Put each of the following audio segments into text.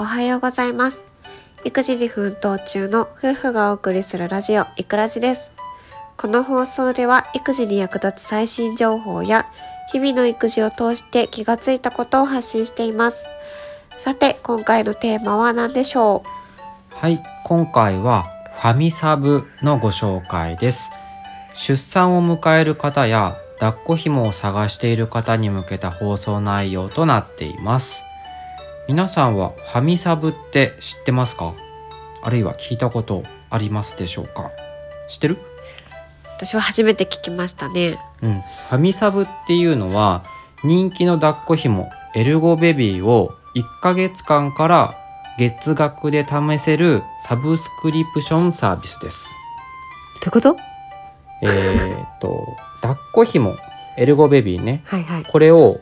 おはようございます。育児に奮闘中の夫婦がお送りするラジオいくらじです。この放送では育児に役立つ最新情報や日々の育児を通して気がついたことを発信しています。さて今回のテーマは何でしょう？はい今回はファミサブのご紹介です。出産を迎える方や抱っこ紐を探している方に向けた放送内容となっています。皆さんはファミサブって知ってますか？あるいは聞いたことありますでしょうか？知ってる？私は初めて聞きましたね。うん。ファミサブっていうのは人気の抱っこ紐エルゴベビーを1ヶ月間から月額で試せるサブスクリプションサービスです。どういうこと？えー、っと抱っこひもエルゴベビーね、はいはい、これを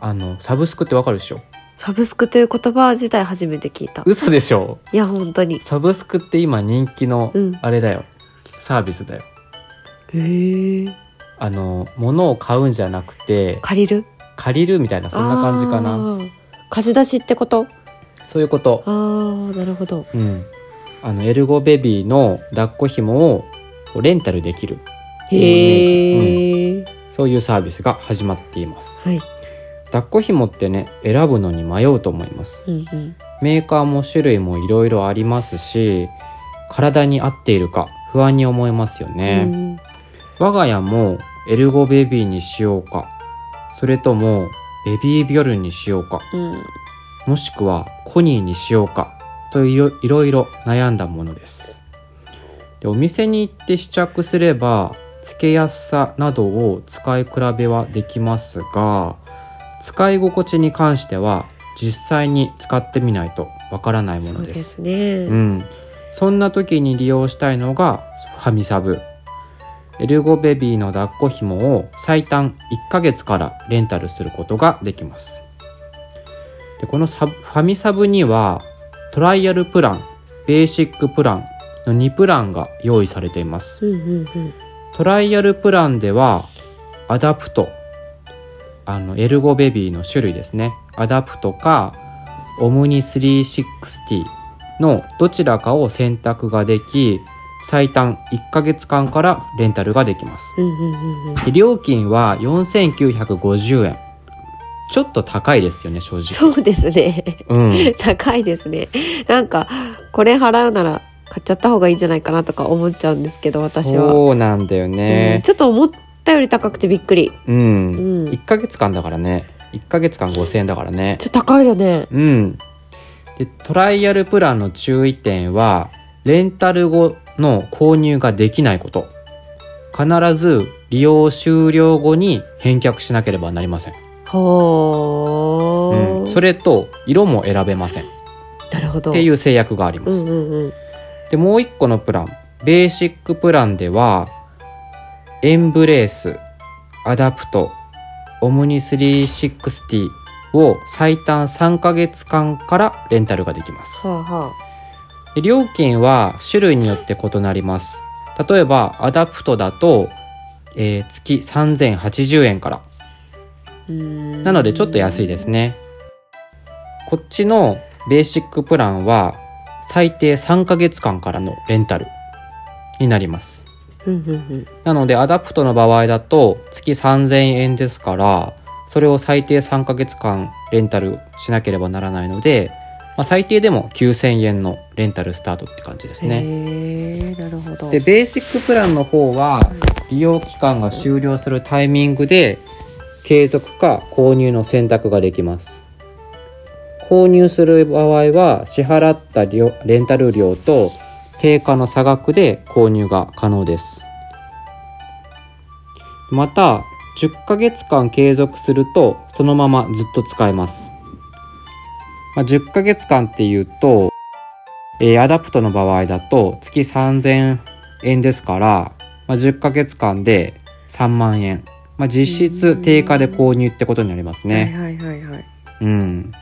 あのサブスクってわかるでしょ？サブスクという言葉自体初めて聞いた。嘘でしょ？いや本当に。サブスクって今人気のうん。あれだよ、サービスだよ。へえ。あの物を買うんじゃなくて借りる？借りるみたいなそんな感じかな。貸し出しってこと？そういうこと。あーなるほど。うん。あのエルゴベビーの抱っこ紐をレンタルできるへえ、そういうサービスが始まっています。はい抱っこ紐ってね選ぶのに迷うと思います。うんうん。メーカーも種類もいろいろありますし体に合っているか不安に思いますよね、うん我が家もエルゴベビーにしようか。それともベビービョルンにしようか。うん。もしくはコニーにしようか。といろいろいろ悩んだものです。でお店に行って試着すれば付けやすさなどを使い比べはできますが使い心地に関しては実際に使ってみないとわからないもそうでのですすね、うん、そんな時に利用したいのがファミサブ。エルゴベビーの抱っこ紐を最短1ヶ月からレンタルすることができます。でこのファミサブにはトライアルプランベーシックプランの2プランが用意されています。うんうんうん。トライアルプランではアダプトあのエルゴベビーの種類ですね。アダプトかオムニ360のどちらかを選択ができ最短1ヶ月間からレンタルができます。で料金は4950円。ちょっと高いですよね正直。そうですね。うん。高いですね。なんかこれ払うなら買っちゃった方がいいんじゃないかなとか思っちゃうんですけど私は、そうなんだようん。ねちょっと思ったより高くてびっくり。うん、うん。1ヶ月間だからね。1ヶ月間5000円だからね。ちょっと高いよね。うん。で、トライアルプランの注意点は、レンタル後の購入ができないこと。必ず利用終了後に返却しなければなりません。ほー、うん、それと、色も選べません。っなるほど。ていう制約がありまうんす。うんうん。で、もう一個のプラン、ベーシックプランでは、エンブレース、アダプト、オムニ360を最短3ヶ月間からレンタルができます。はあはで料金は種類によって異なります。例えばアダプトだと、えー月3080円から。なのでちょっと安いですね。こっちのベーシックプランは最低3ヶ月間からのレンタルになりますなのでアダプトの場合だと月3000円ですからそれを最低3ヶ月間レンタルしなければならないので、まあ、最低でも9000円のレンタルスタートって感じですね。なるほど。でベーシックプランの方は利用期間が終了するタイミングで継続か購入の選択ができます。購入する場合は支払った料レンタル料と定価の差額で購入が可能です。また10ヶ月間継続するとそのままずっと使えます、まあ、10ヶ月間っていうとえーアダプトの場合だと月3000円ですから、まあ、10ヶ月間で3万円、まあ、実質定価で購入ってことになりますね。はいはいはいはい。うん、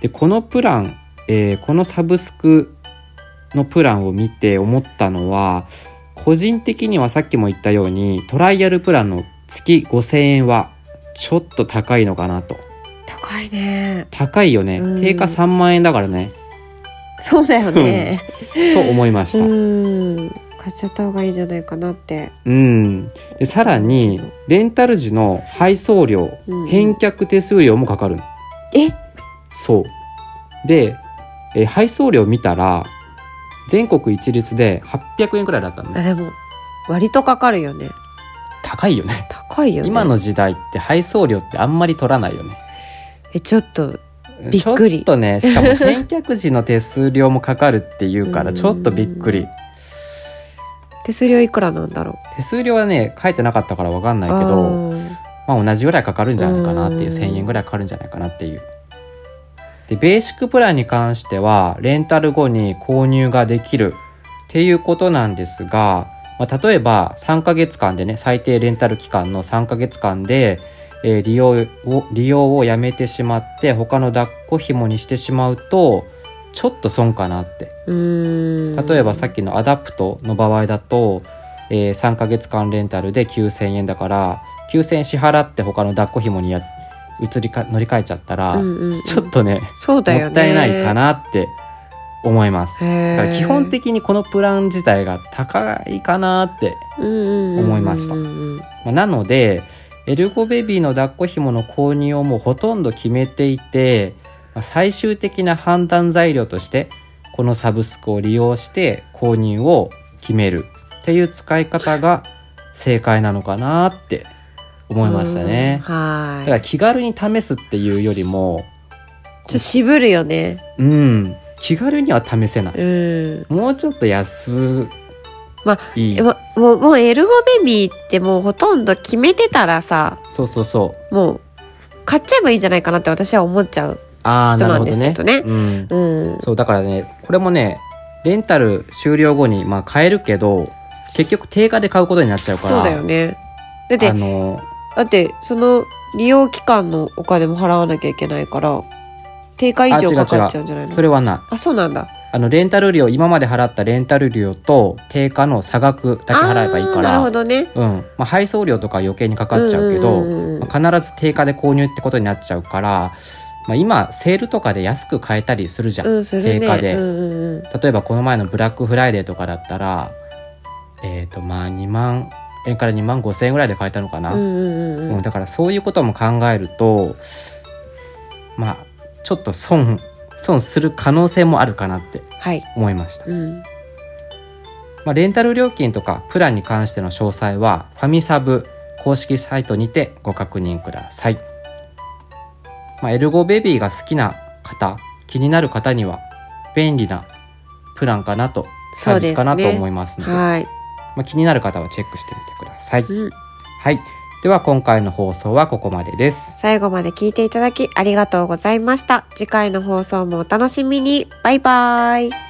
でこのプラン、えーこのサブスクのプランを見て思ったのは個人的にはさっきも言ったようにトライアルプランの月5000円はちょっと高いのかなと。高いね。高いよね。うん。定価3万円だからね。そうだよね。と思いましうた。ん。買っちゃった方がいいんじゃないかなって。うん、でさらにレンタル時の配送料、うん。返却手数料もかかるの。え？そう。で、えー配送料見たら全国一律で800円くらいだったのねあでも割とかかるよね。高いよね高いよね。今の時代って配送料ってあんまり取らないよねえちょっとびっくりちょっとね しかも返却時の手数料もかかるっていうからうんちょっとびっくり手数料いくらなんだろう？手数料はね書いてなかったから分かんないけどまあ同じぐらいかかるんじゃないかなっていううん1,000円ぐらいかかるんじゃないかなっていう。でベーシックプランに関してはレンタル後に購入ができるっていうことなんですが、まあ、例えば3ヶ月間でね最低レンタル期間の3ヶ月間で、えー利用を利用をやめてしまって他の抱っこ紐にしてしまうとちょっと損かなって。例えばさっきのアダプトの場合だと、えー3ヶ月間レンタルで9,000円だから9,000円支払って他の抱っこ紐にや移りか乗り換えちゃったら、うんうんうんちょっとねそうだよね。もったいないかなって思います。へー。だから基本的にこのプラン自体が高いかなって、思思いましたまあなのでエルゴベビーの抱っこ紐の購入をもうほとんど決めていて、まあ最終的な判断材料としてこのサブスクを利用して購入を決めるっていう使い方が正解なのかなって思いましたね。うんはい。だから気軽に試すっていうよりもちょっと渋るよね。うん気軽には試せない。うん。もうちょっと安まいいえももうもうエルゴベビーってもうほとんど決めてたらさそうそうそうもう買っちゃえばいいんじゃないかなって私は思っちゃうああ人なんなるほどねですけどね。うん、うん。そうだからねこれもねレンタル終了後にまあ買えるけど結局定価で買うことになっちゃうからそうだよね。だってあのだってその利用期間のお金も払わなきゃいけないから定価以上かかっちゃうんじゃないの？それはなあそうなんだ。あのレンタル料今まで払ったレンタル料と定価の差額だけ払えばいいかあーなるらほどね。うん。まあ、配送料とか余計にかかっちゃうけど、まあ必ず定価で購入ってことになっちゃうから、まあ、今セールとかで安く買えたりするじゃん、うんね。定価で。うんうんうん。例えばこの前のブラックフライデーとかだったらえっ、とまあ2万円から2万5千円ぐらいで買えたのかな、うんだからそういうことも考えるとまあちょっと損損する可能性もあるかなってはい。思いました、うん。まあ、レンタル料金とかプランに関しての詳細はファミサブ公式サイトにてご確認ください、まあ、エルゴベビーが好きな方気になる方には便利なプランかなとサービスかなと思いますので。はい、まあ、気になる方はチェックしてみてください、うん、はい。では今回の放送はここまでです。最後まで聞いていただきありがとうございました。次回の放送もお楽しみに。バイバイ